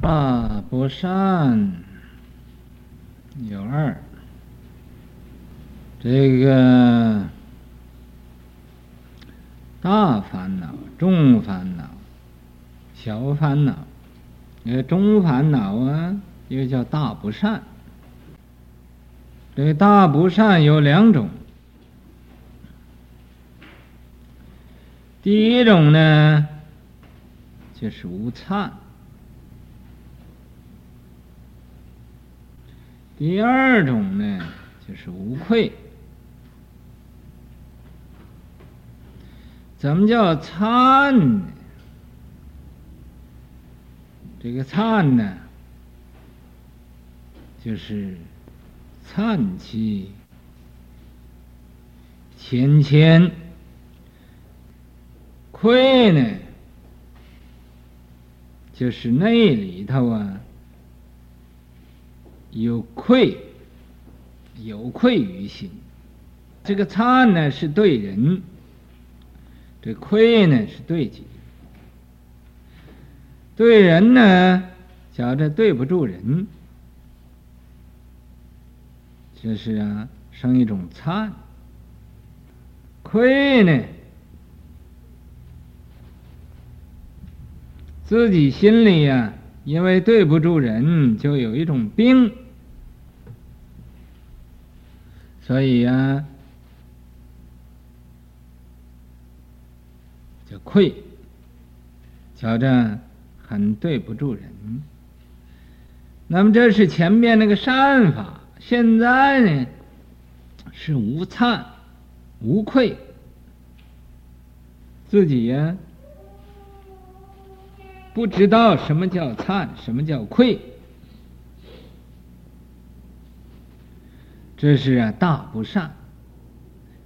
大不善有二，这个大烦恼、中烦恼、小烦恼。这个中烦恼啊，又叫大不善。这大不善有两种，第一种呢，就是无忏。第二种呢，就是无愧。怎么叫忏呢？这个忏呢，就是忏其谦谦；愧呢，就是内里头啊。有愧，有愧于心。这个忏呢是对人，这愧呢是对己。对人呢，觉着对不住人，就是啊，生一种忏。愧呢，自己心里呀、因为对不住人，就有一种病，所以呀、啊，就愧，觉着很对不住人。那么这是前面那个善法，现在呢是无忏、无愧，自己呀、不知道什么叫忏，什么叫愧，这是啊大不善，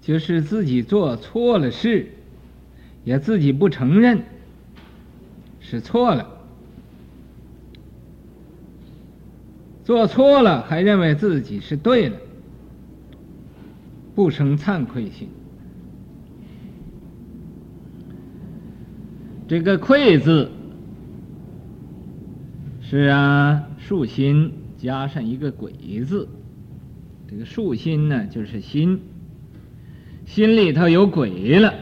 就是自己做错了事，也自己不承认是错了，做错了还认为自己是对了，不生惭愧心。这个愧字。是啊，竖心加上一个鬼字，这个竖心呢，就是心，心里头有鬼了，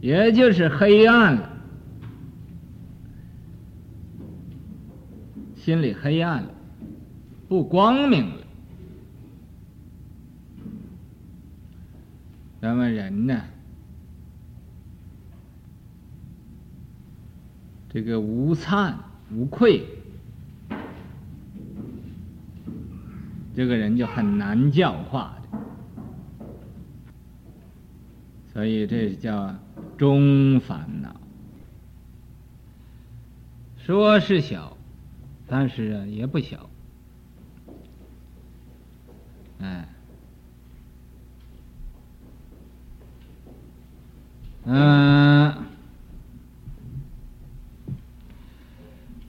也就是黑暗了，心里黑暗了，不光明了。那么人呢？这个无惭无愧，这个人就很难教化的，所以这叫中烦恼。说是小，但是啊也不小，哎，嗯。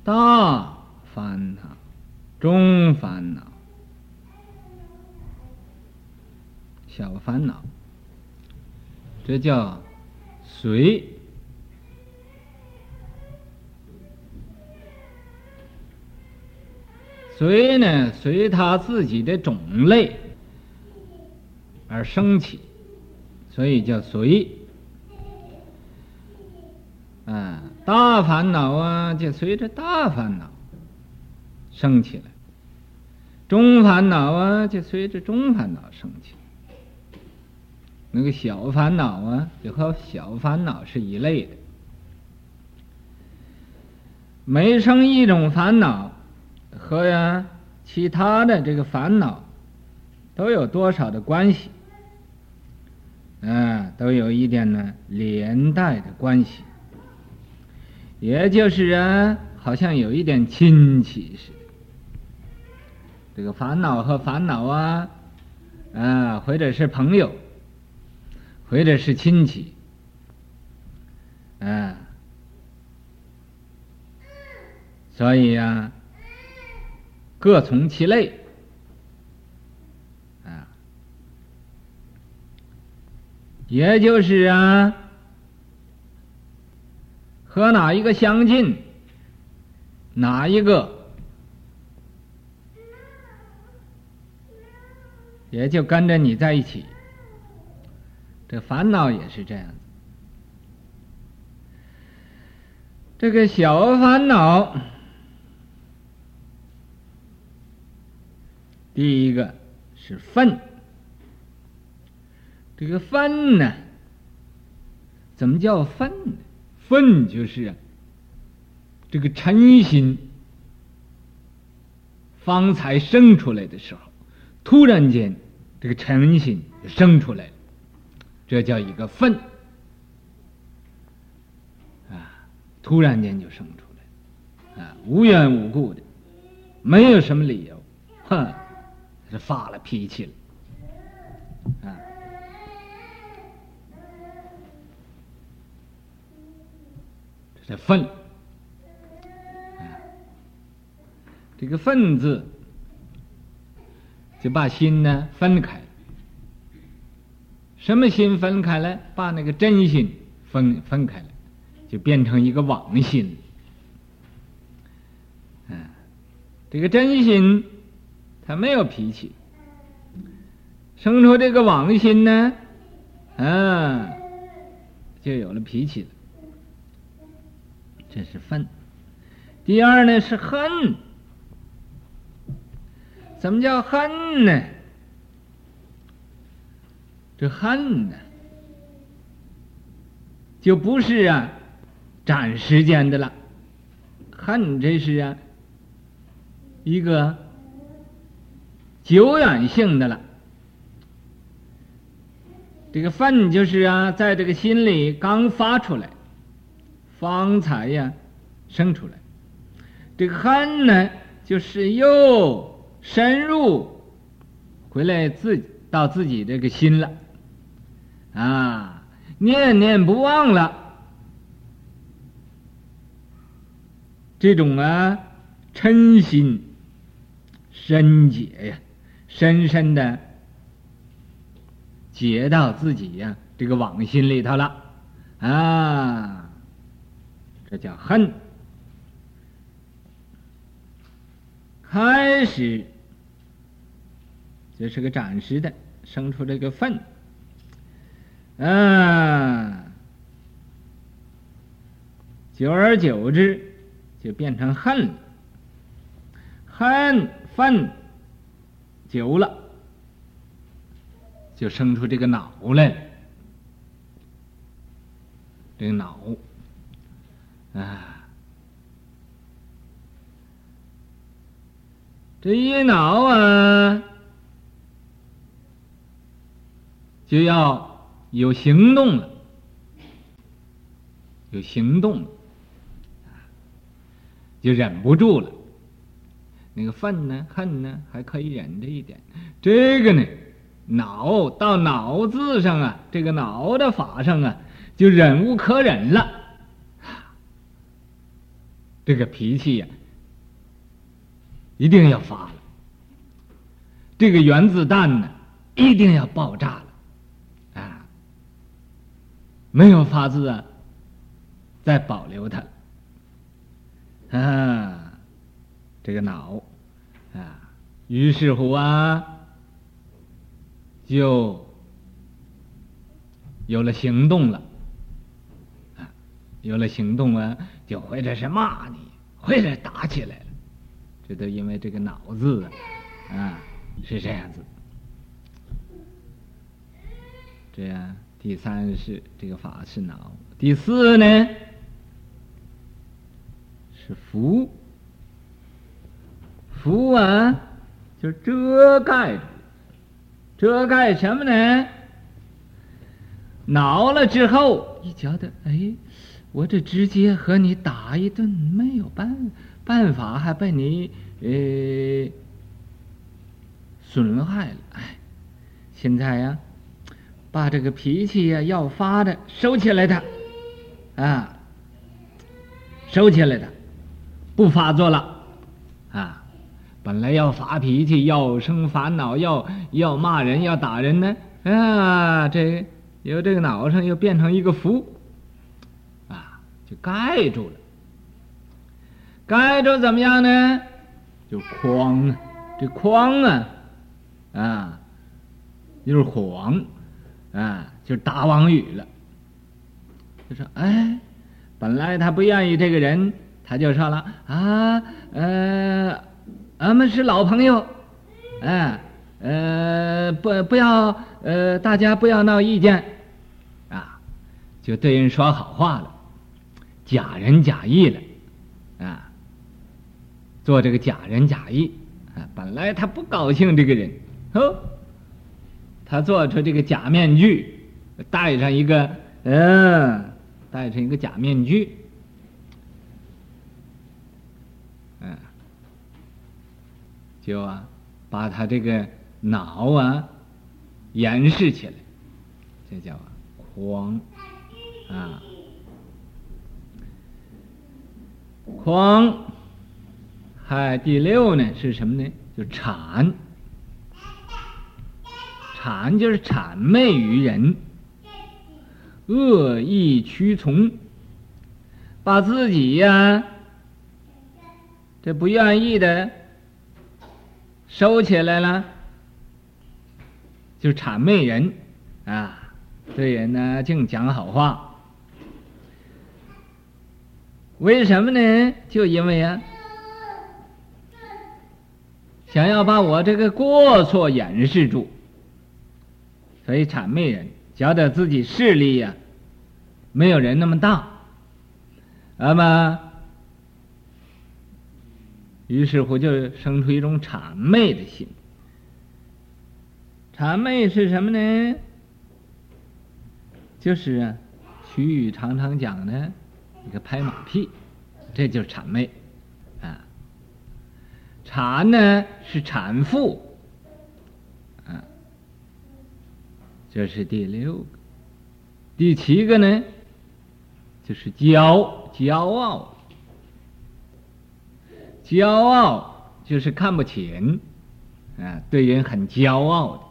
大烦恼，中烦恼，小烦恼，这叫随。随呢，随他自己的种类而升起，所以叫随。啊。大烦恼啊，就随着大烦恼生起来；中烦恼啊，就随着中烦恼生起。那个小烦恼啊，就和小烦恼是一类的。每生一种烦恼，和呀其他的这个烦恼都有多少的关系？啊，都有一点呢连带的关系。也就是啊，好像有一点亲戚似的。这个烦恼和烦恼啊，啊，或者是朋友，或者是亲戚，啊，所以呀，各从其类，啊，也就是啊。和哪一个相近，哪一个，也就跟着你在一起。这烦恼也是这样子。这个小烦恼，第一个是愤。这个愤呢，怎么叫愤呢？忿就是啊，这个嗔心方才生出来的时候，突然间这个嗔心生出来了，这叫一个忿。突然间就生出来，啊，无缘无故的，没有什么理由，哼，是发了脾气了，啊，这是忿，啊，这个忿字就把心呢分开了，什么心分开了？把那个真心分分开了。就变成一个妄心，嗯，这个真心他没有脾气，生出这个妄心呢，嗯，就有了脾气了。这是愤。第二呢是恨，怎么叫恨呢？这恨呢，就不是啊。斩时间的了，恨这是啊，一个久远性的了。这个愤就是啊，在这个心里刚发出来，方才呀生出来。这个恨呢，就是又深入回来自己到自己这个心了，啊，念念不忘了。这种啊，嗔心深结呀，深深的结到自己呀这个往心里头了啊，这叫恨。开始这是个暂时的，生出这个忿啊，久而久之。就变成恨，恨愤久了，就生出这个恼来了。这个恼啊，这一恼啊，就要有行动了，有行动了。就忍不住了，那个愤呢、恨呢，还可以忍着一点。这个呢，恼到脑字上啊，这个恼的法上啊，就忍无可忍了。这个脾气呀、一定要发了。这个原子弹呢，一定要爆炸了。啊，没有法子啊，再保留它。啊，这个脑啊，于是乎啊，就有了行动了。啊，有了行动啊，就或者是骂你，或者打起来了。这都因为这个恼字啊，啊，是这样子。这样，第三是这个法是脑，第四呢？是福，福啊，就遮盖，遮盖什么呢？恼了之后，你觉得，哎，我这直接和你打一顿没有办办法，还被你呃损害了，哎，现在呀，把这个脾气呀要发的收起来的，啊，收起来的。不发作了，啊，本来要发脾气，要生烦恼，要要骂人，要打人呢，啊，这由这个恼上又变成一个福，就盖住了。盖住怎么样呢？就框啊，这框啊，啊，就是谎，啊，就是打妄语了。就说，哎，本来他不愿意这个人，他就说了啊，呃，俺们是老朋友，哎，呃，不，不要，呃，大家不要闹意见，啊，就对人说好话了，假仁假义了，啊，做这个假仁假义，啊，本来他不高兴这个人，哦，他做出这个假面具，戴上一个，嗯。戴上一个假面具，嗯，就啊，把他这个脑啊掩饰起来，这叫啊狂啊，誑。还第六呢是什么呢？就谄，谄就是谄媚于人。恶意屈从，把自己呀，这不愿意的收起来了，就谄媚人啊，对人呢净讲好话。为什么呢？就因为啊，想要把我这个过错掩饰住，所以谄媚人。觉得自己势力呀，没有人那么大，那么，于是乎就生出一种谄媚的心。谄媚是什么呢？就是啊，徐语常常讲的一个拍马屁，这就是谄媚啊。谄呢是谄负。这是第六个，第七个呢，就是骄骄傲，骄傲就是看不起人，啊，对人很骄傲的。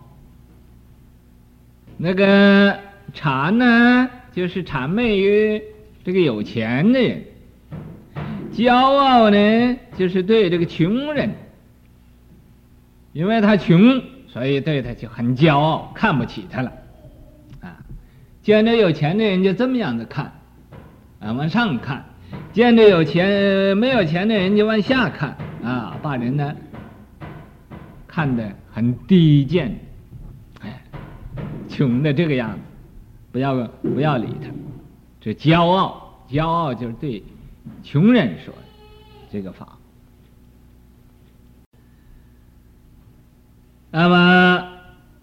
那个谄呢，就是谄媚于这个有钱的人，骄傲呢，就是对这个穷人，因为他穷。所以对他就很骄傲，看不起他了，啊，见着有钱的人就这么样子看，啊，往上看；见着有钱没有钱的人就往下看，啊，把人呢看得很低贱，哎，穷的这个样子，不要不要理他，这骄傲，骄傲就是对穷人说的这个法。那么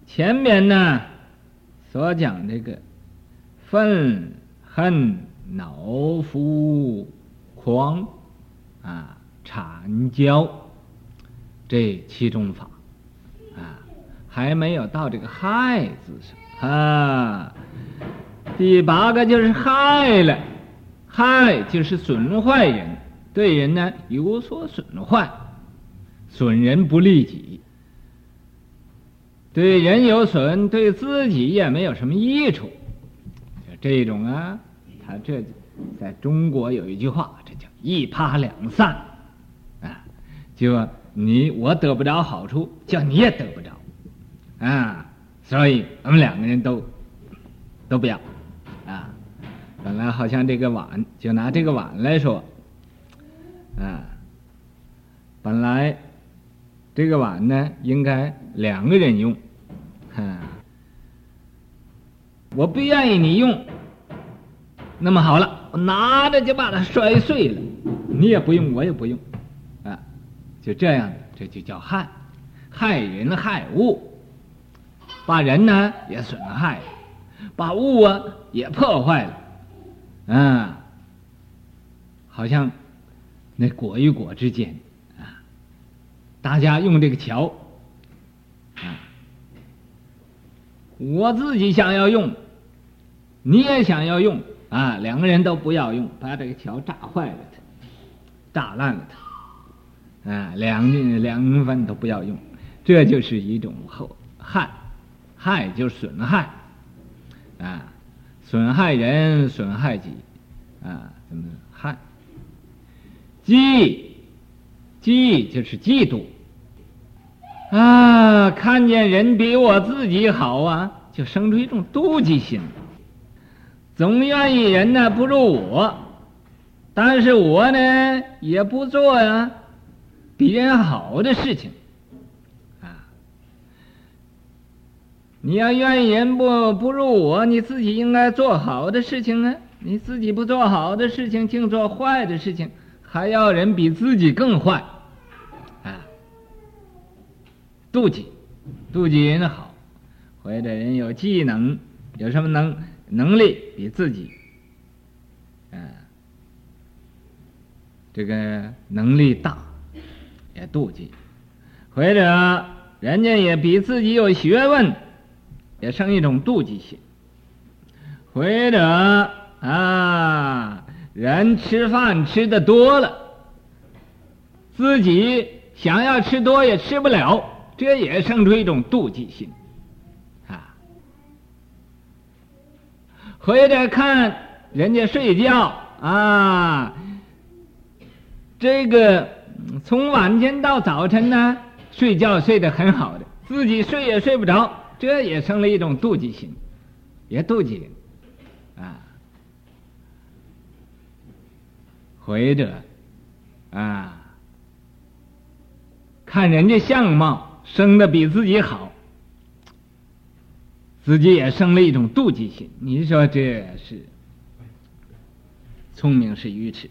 前面呢，所讲这个愤恨恼夫狂啊缠骄这七种法啊，还没有到这个害字上啊。第八个就是害了，害就是损坏人，对人呢有所损坏，损人不利己。对人有损，对自己也没有什么益处。这种啊，他这在中国有一句话，这叫一拍两散啊。就你我得不着好处，叫你也得不着啊。所以我们两个人都都不要。本来好像这个碗，就拿这个碗来说啊，本来这个碗呢，应该两个人用。哼，我不愿意你用，那么好了，我拿着就把它摔碎了，你也不用，我也不用，啊，就这样，这就叫害，害人害物，把人呢也损害了，把物啊也破坏了，啊，好像那果与果之间啊，大家用这个桥。啊我自己想要用，你也想要用啊，两个人都不要用，把这个桥炸坏了它，炸烂了它，啊，两两分都不要用，这就是一种后害，害就是损害，啊，损害人，损害己，啊，怎么害？忌嫉就是嫉妒啊，看见人比我自己好啊，就生出一种妒忌心，总愿意人呢不如我，但是我呢也不做呀比人好的事情你要怨人不不如我，你自己应该做好的事情呢。你自己不做好的事情，净做坏的事情，还要人比自己更坏，啊！妒忌，妒忌人好，或者人有技能，有什么能能力比自己，啊，这个能力大，也妒忌，或者人家也比自己有学问，也生一种妒忌心，或者。啊，人吃饭吃的多了，自己想要吃多也吃不了，这也生出一种妒忌心，啊，回来看人家睡觉啊，这个从晚间到早晨呢，睡觉睡得很好的，自己睡也睡不着，这也生了一种妒忌心，也妒忌人。或者，啊，看人家相貌生的比自己好，自己也生了一种妒忌心。你说这是聪明是愚痴？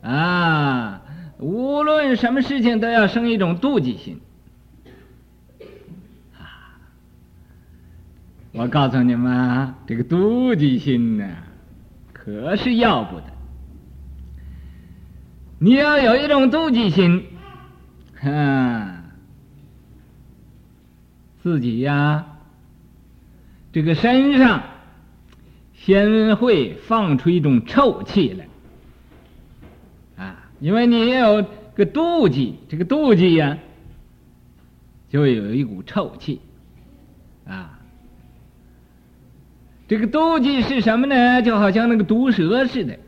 啊，无论什么事情都要生一种妒忌心。我告诉你们，这个妒忌心呢，可是要不得。你要有一种妒忌心，啊，自己呀，这个身上先会放出一种臭气来，啊，因为你有个妒忌，这个妒忌呀，就有一股臭气，啊，这个妒忌是什么呢？就好像那个毒蛇似的。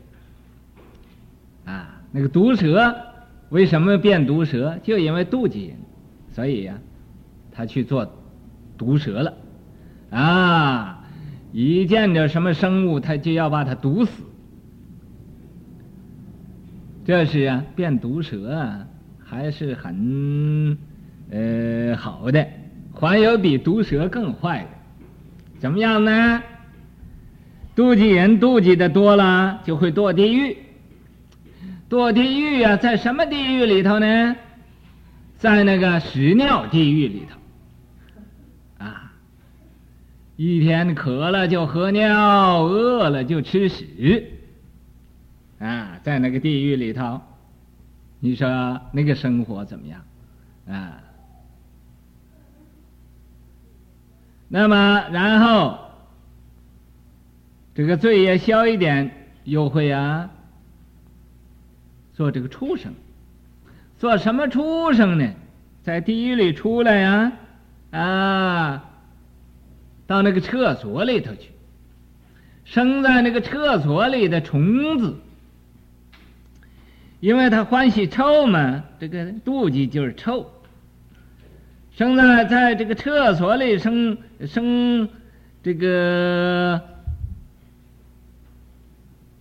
啊那个毒蛇为什么变毒蛇？就因为妒忌，所以呀、他去做毒蛇了。啊，一见着什么生物，他就要把它毒死。这是啊，变毒蛇，还是很呃好的。还有比毒蛇更坏的，怎么样呢？妒忌人妒忌的多了，就会堕地狱。堕地狱啊，在什么地狱里头呢？在那个屎尿地狱里头，啊，一天渴了就喝尿，饿了就吃屎，啊，在那个地狱里头，你说那个生活怎么样？啊，那么然后这个罪也消一点，又会啊。做这个畜生，做什么畜生呢？在地狱里出来呀，啊，到那个厕所里头去，生在那个厕所里的虫子，因为他欢喜臭嘛，这个妒忌就是臭。生在在这个厕所里生生这个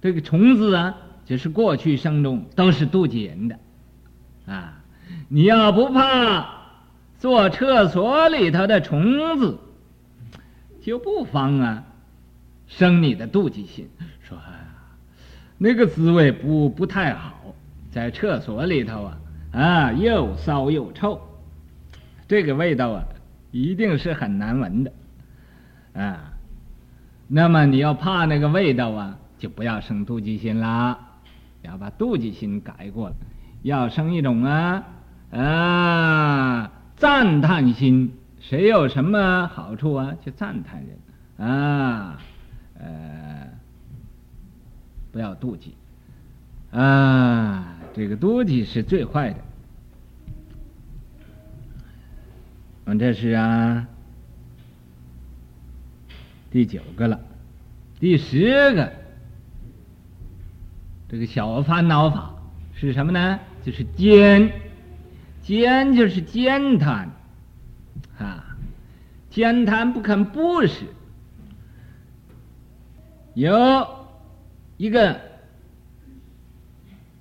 这个虫子啊。就是过去生中都是妒忌人的，啊！你要不怕做厕所里头的虫子，就不妨啊生你的妒忌心，说那个滋味不不太好，在厕所里头啊啊又骚又臭，这个味道啊一定是很难闻的，啊！那么你要怕那个味道啊，就不要生妒忌心啦。要把妒忌心改过来，要生一种啊啊赞叹心。谁有什么好处啊，就赞叹人啊，呃，不要妒忌啊。这个妒忌是最坏的。我们这是啊第九个了，第十个。这个小烦恼法是什么呢？就是慳，慳就是慳贪，啊，慳贪不肯布施。有一个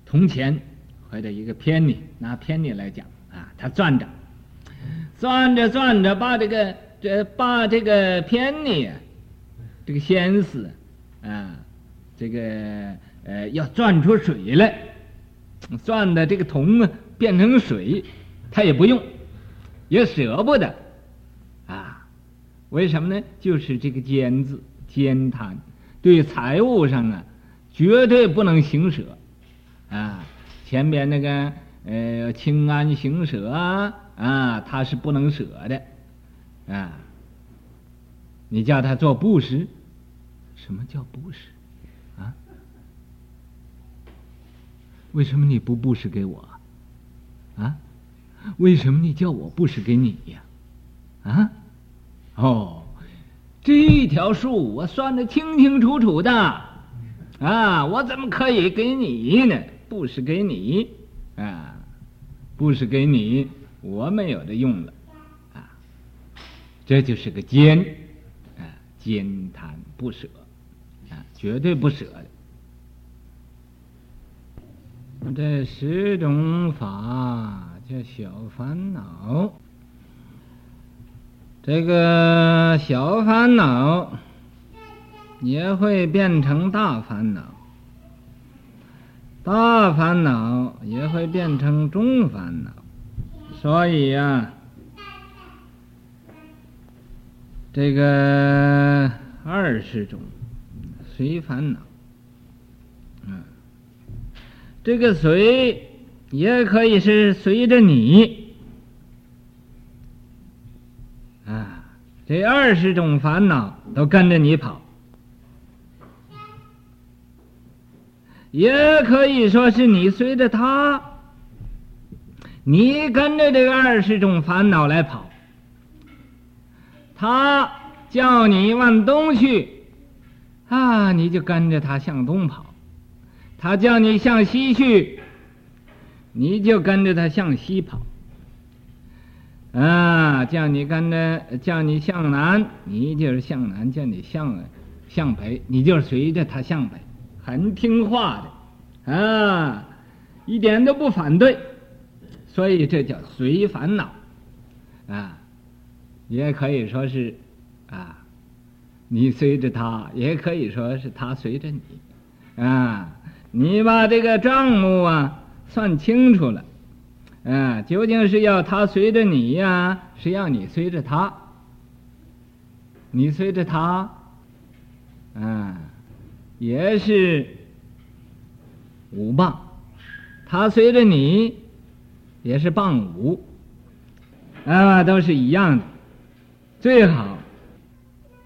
铜钱或者一个偏尼，拿偏尼来讲啊，他转着，转着转着，把这个这把这个偏尼，这个纤丝啊，这个呃要转出水来，转的这个铜啊变成水，他也不用，也舍不得啊，为什么呢？就是这个慳字，慳贪。对财务上啊，绝对不能行舍，啊，前边那个呃清安行舍啊，啊，他是不能舍的，啊，你叫他做布施，什么叫布施？啊？为什么你不布施给我？啊？为什么你叫我布施给你呀？啊？哦。这一条数我算得清清楚楚的，啊，我怎么可以给你呢？布施给你，啊，布施给你，我没有的用了，啊，这就是个奸，啊，奸贪不舍，啊，绝对不舍的。这十种法叫小烦恼。这个小烦恼也会变成大烦恼，大烦恼也会变成中烦恼，所以呀、这个二十种随烦恼，嗯，这个随也可以是随着你啊。这二十种烦恼都跟着你跑，也可以说是你随着他，你跟着这二十种烦恼来跑。他叫你往东去，啊，你就跟着他向东跑；他叫你向西去，你就跟着他向西跑。啊，叫你跟着，叫你向南，你就是向南；叫你向向北，你就是随着他向北，很听话的，啊，一点都不反对，所以这叫随烦恼，啊，也可以说是，啊，你随着他，也可以说是他随着你，啊，你把这个账目啊算清楚了。啊，究竟是要他随着你呀，是要你随着他？你随着他，啊，也是五磅；他随着你，也是谤五，啊，都是一样的。最好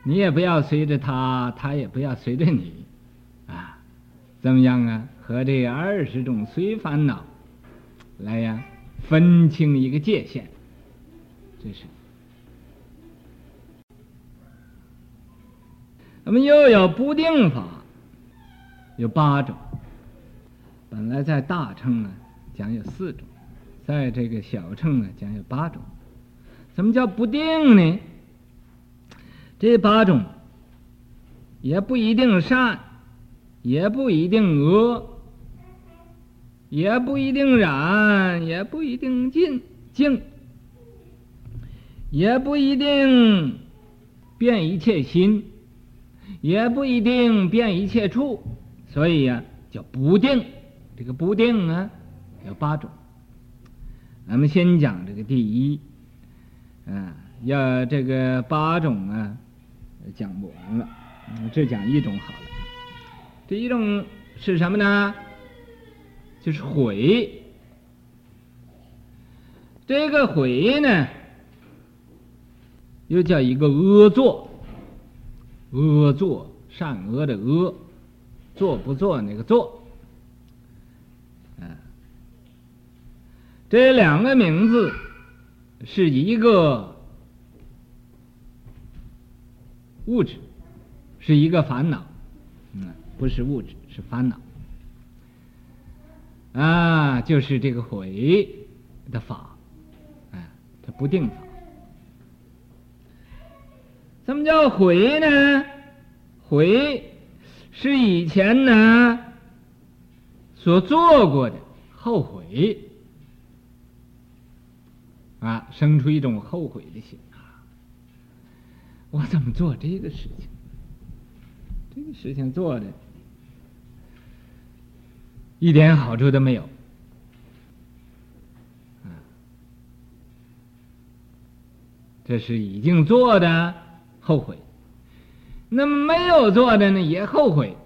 你也不要随着他，他也不要随着你，怎么样啊？和这二十种随烦恼来呀。分清一个界限，这是。那么又有不定法，有八种。本来在大乘呢讲有四种，在这个小乘呢讲有八种。什么叫不定呢？这八种也不一定善，也不一定恶。也不一定染，也不一定净净，也不一定变一切心，也不一定变一切处，所以呀、叫不定。这个不定啊，有八种。咱们先讲这个第一，啊，要这个八种啊，讲不完了，只讲一种好了。第一种是什么呢？就是毁，这个毁呢，又叫一个恶作，恶作善恶的恶，作不作那个作，啊，这两个名字是一个物质，是一个烦恼，不是物质，是烦恼。啊，就是这个悔的法，哎，它不定法。什么叫悔呢？悔是以前呢所做过的后悔啊，生出一种后悔的心啊！我怎么做这个事情？这个事情做的一点好处都没有！这是已经做的。后悔，那没有做的呢也后悔，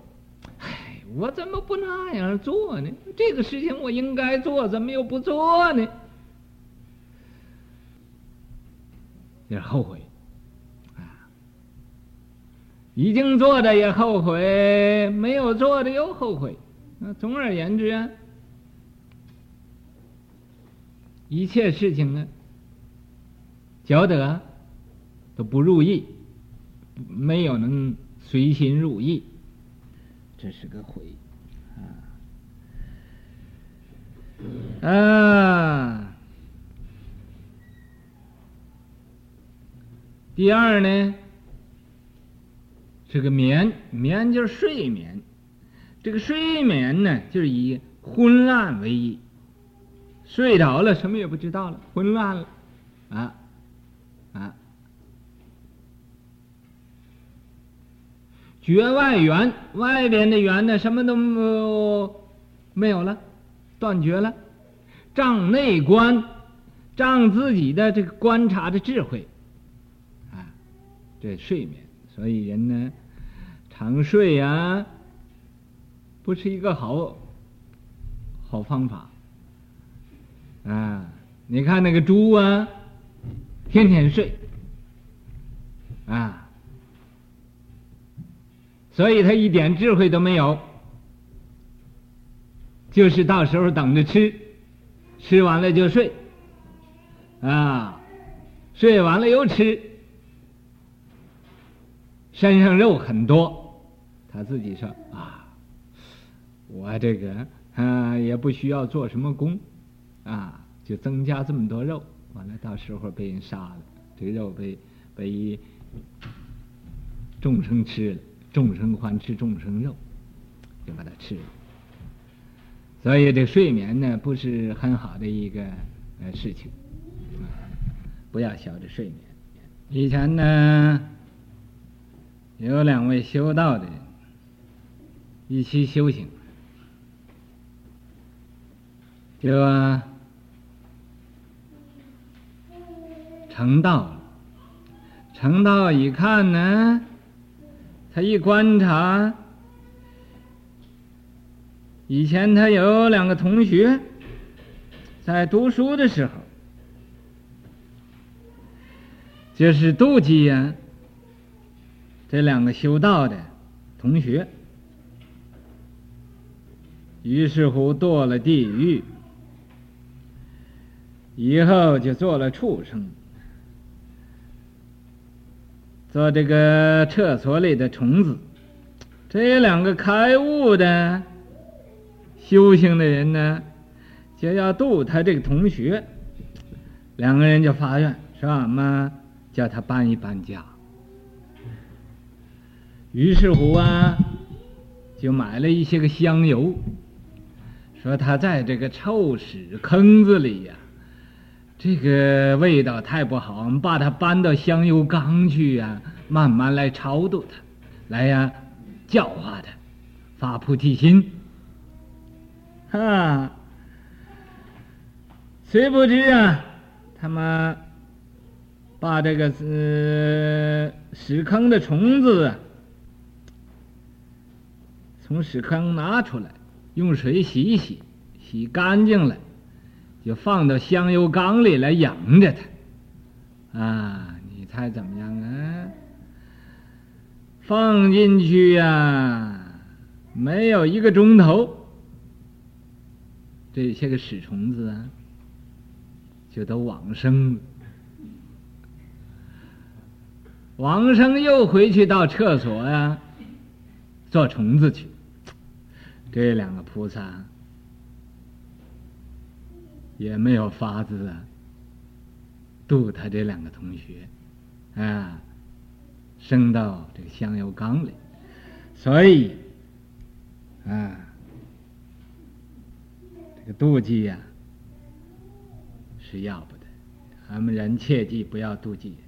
唉，我怎么不那样做呢？这个事情我应该做，怎么又不做呢？也后悔，啊，已经做的也后悔，没有做的又后悔。那总而言之啊，一切事情呢，觉得都不如意。没有能随心如意，这是个悔啊！啊，第二呢，这个眠，眠就是睡眠。这个睡眠呢，就是以昏暗为意，睡着了什么也不知道了，昏暗了啊啊！绝外缘，外边的缘呢，什么都没有了，断绝了。障内观，障自己的这个观察的智慧，啊，这睡眠，所以人呢，常睡啊，不是一个好好方法。啊，你看那个猪啊，天天睡，啊。所以他一点智慧都没有，就是到时候等着吃，吃完了就睡，啊，睡完了又吃，身上肉很多，他自己说啊，我这个啊也不需要做什么功，啊，就增加这么多肉，完了到时候被人杀了，这个肉被被众生吃了。众生欢吃众生肉，就把它吃了。所以这睡眠呢，不是很好的一个呃事情，不要小着睡眠。以前呢，有两位修道的人一起修行，就成道了。成道一看呢。他一观察，以前他有两个同学，在读书的时候，就是妒忌呀，这两个修道的同学，于是乎堕了地狱，以后就做了畜生。做这个厕所里的虫子，这两个开悟的修行的人呢，就要度他这个同学，两个人就发愿说俺们叫他搬一搬家。于是乎啊，就买了一些个香油，说他在这个臭屎坑子里呀。这个味道太不好，我们把它搬到香油缸去呀、啊，慢慢来超度它，来呀，教化它，发菩提心。哈，谁不知啊？他们把这个呃屎坑的虫子，从屎坑拿出来，用水洗一洗，洗干净了。就放到香油缸里来养着它，啊，你猜怎么样啊？放进去呀、没有一个钟头，这些个屎虫子啊，就都往生了。往生又回去到厕所呀、啊，做虫子去。这两个菩萨。也没有法子啊，渡他这两个同学，啊，升到这个香油缸里，所以，啊，这个妒忌呀，是要不得，咱们人切记不要妒忌人，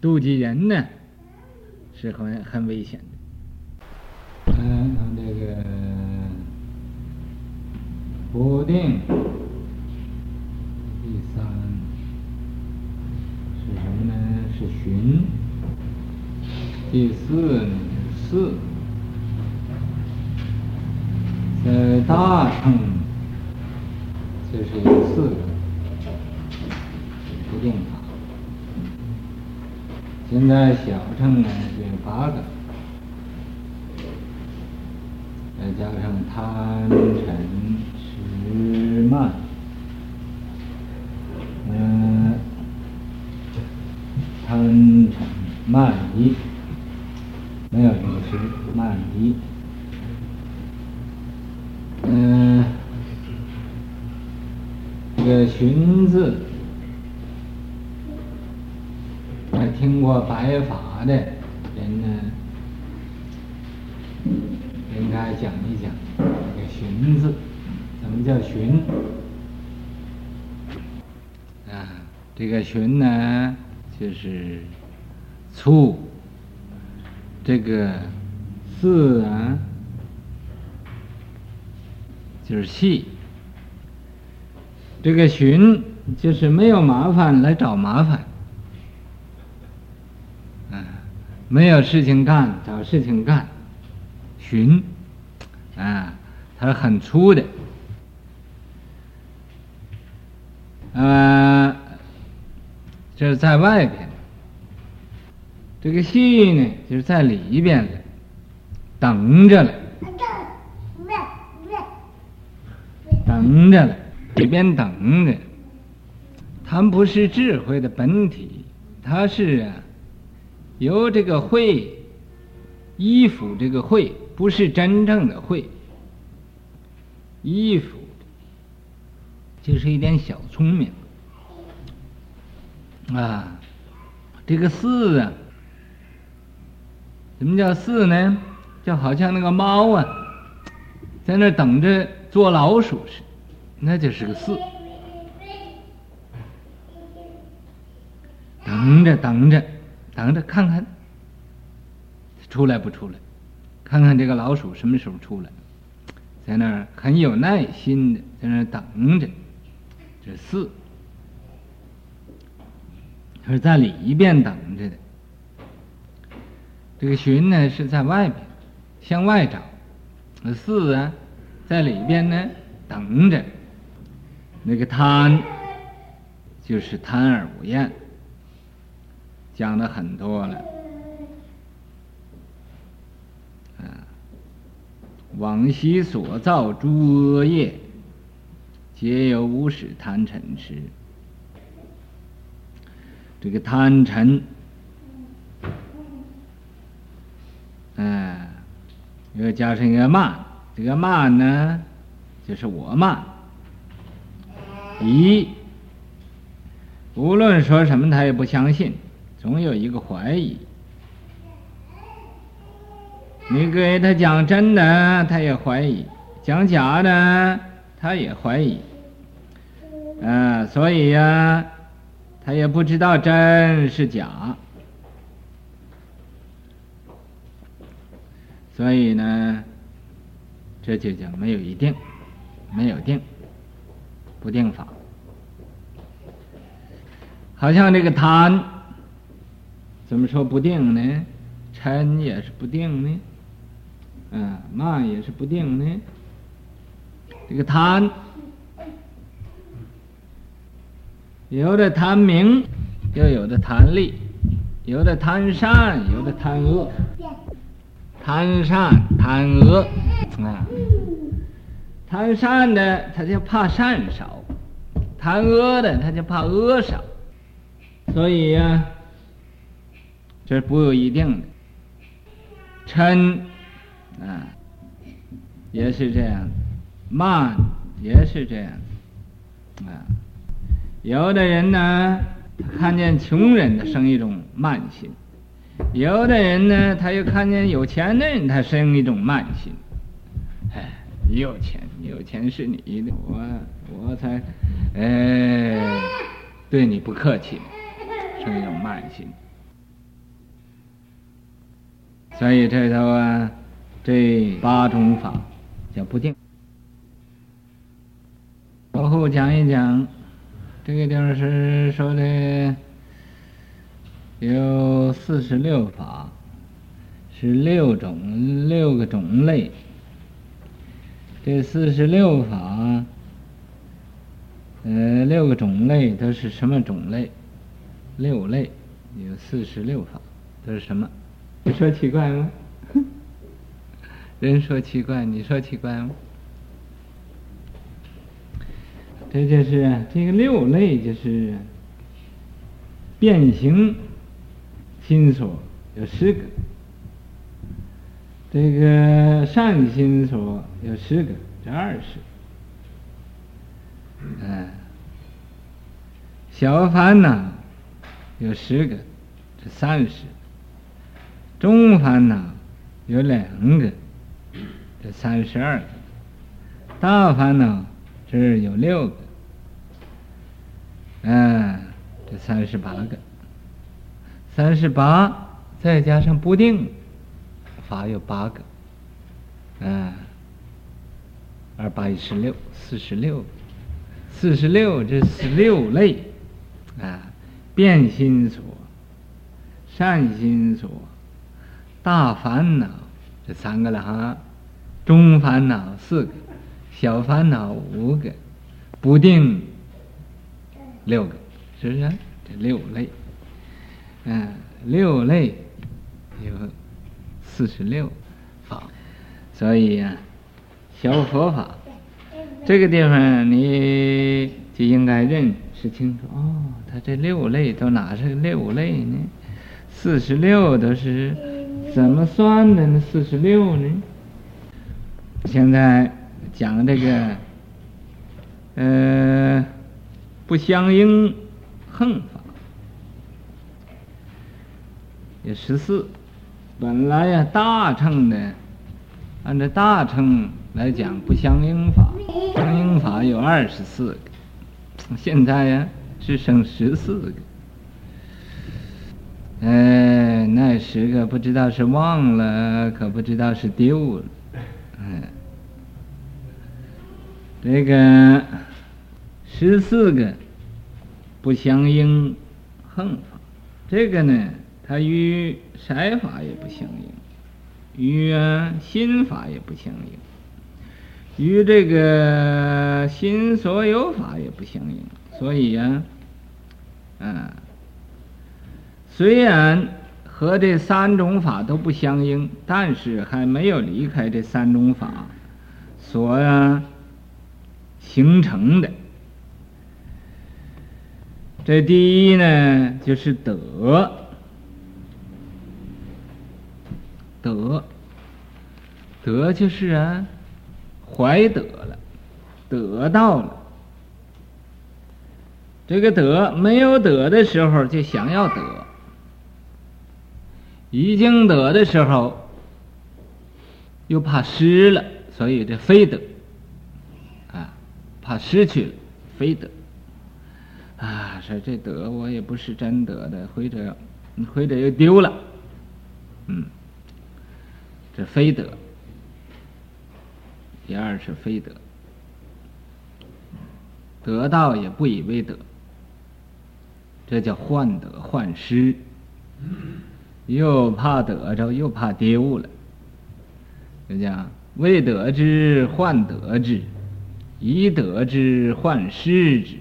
妒忌人呢，是很很危险的。嗯，这个不定。寻，第四呢，四，在大乘，这是有四个不定法。现在小乘呢有八个，再加上贪嗔痴慢。贪嗔慢疑，没有这个是慢疑。嗯，这个寻字，还听过白法的人呢，应该讲一讲这个寻字，怎么叫寻？啊，这个寻呢？就是粗，这个四啊，就是细。这个寻就是没有麻烦来找麻烦，啊，没有事情干找事情干，寻，啊，它是很粗的，啊。这是在外边，这个戏呢，就是在里边了，等着了，等着了，里边等着。它不是智慧的本体，它是啊，由这个慧依附这个慧，不是真正的慧，依附就是一点小聪明。啊，这个四啊，什么叫四呢？就好像那个猫啊，在那等着捉老鼠似的，那就是个四。等着等着等着，看看出来不出来？看看这个老鼠什么时候出来？在那儿很有耐心的在那等着，这四。他是在里边等着的，这个寻呢是在外边，向外找；那四啊，在里边呢等着。那个贪，就是贪而无厌，讲的很多了。啊，往昔所造诸恶业，皆由无始贪嗔痴。这个贪嗔，嗯，又加上一个慢，这个慢呢，就是我慢。一，无论说什么，他也不相信，总有一个怀疑。你给他讲真的，他也怀疑；讲假的，他也怀疑。嗯，所以呀。他也不知道真是假，所以呢，这就叫没有一定，没有定，不定法。好像这个贪，怎么说不定呢？嗔也是不定呢，嗯，慢也是不定呢。这个贪。有的贪名，又有的贪利；有的贪善，有的贪恶。贪善贪恶啊，贪善的他就怕善少，贪恶的他就怕恶少。所以呀、啊，这是不一定的。嗔啊，也是这样，慢也是这样。啊，有的人呢，他看见穷人，他生一种慢心；有的人呢，他又看见有钱的人，他生一种慢心。哎，你有钱，你有钱是你的，我我才，哎，对你不客气，生一种慢心。所以这头啊，这八种法叫不定。往后讲一讲，这个地方是说的有四十六法，是六种六个种类。这四十六法，呃，六个种类都是什么种类？六类有四十六法，都是什么？你说奇怪吗？人说奇怪，你说奇怪吗？这就是这个六类，就是变形心所有十个，这个善心所有十个，这二十。嗯，小烦恼有十个，这三十。中烦恼有两个，这三十二个；大烦恼这有六个，嗯，这三十八个。三十八再加上不定法有八个，嗯，二八一十六，四十六，四十六这十六类，啊，变心所，善心所。大烦恼这三个了哈，中烦恼四个，小烦恼五个，不定六个，是不是？这六类，嗯，六类有四十六法，所以呀、小佛法这个地方你就应该认识清楚哦。他这六类都哪是六类呢？四十六都是。怎么算的呢？四十六呢？现在讲这个，呃，不相应横法，有十四。本来呀，大乘的，按照大乘来讲，不相应法，相应法有二十四个，现在呀，只剩十四个。哎，那十个不知道是忘了，可不知道是丢了。哎，这个十四个不相应横法，这个呢，它与色法也不相应，与心法也不相应，与这个心所有法也不相应，所以呀，啊。虽然和这三种法都不相应，但是还没有离开这三种法所形成的。这第一呢，就是得，得，得就是啊，怀得了，得到了。这个得没有得的时候，就想要得。已经得的时候，又怕失了，所以这非得，怕失去了，非得，啊，说这得我也不是真得的，或者，或者又丢了，嗯，这非得，第二是非得，得到也不以为得，这叫患得患失。又怕得着，又怕丢了，就讲未得之患得之，以得之患失之。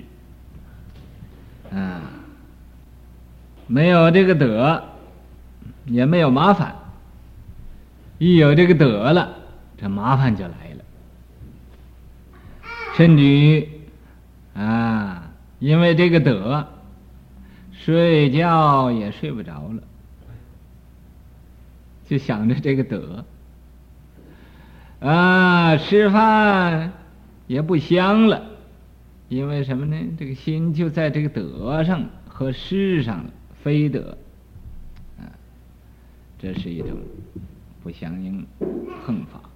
啊，没有这个德，也没有麻烦；一有这个德了，这麻烦就来了。甚至于啊，因为这个得，睡觉也睡不着了。就想着这个得，啊，吃饭也不香了，因为什么呢？这个心就在这个德上和失上了，非德，啊，这是一种不相应横法。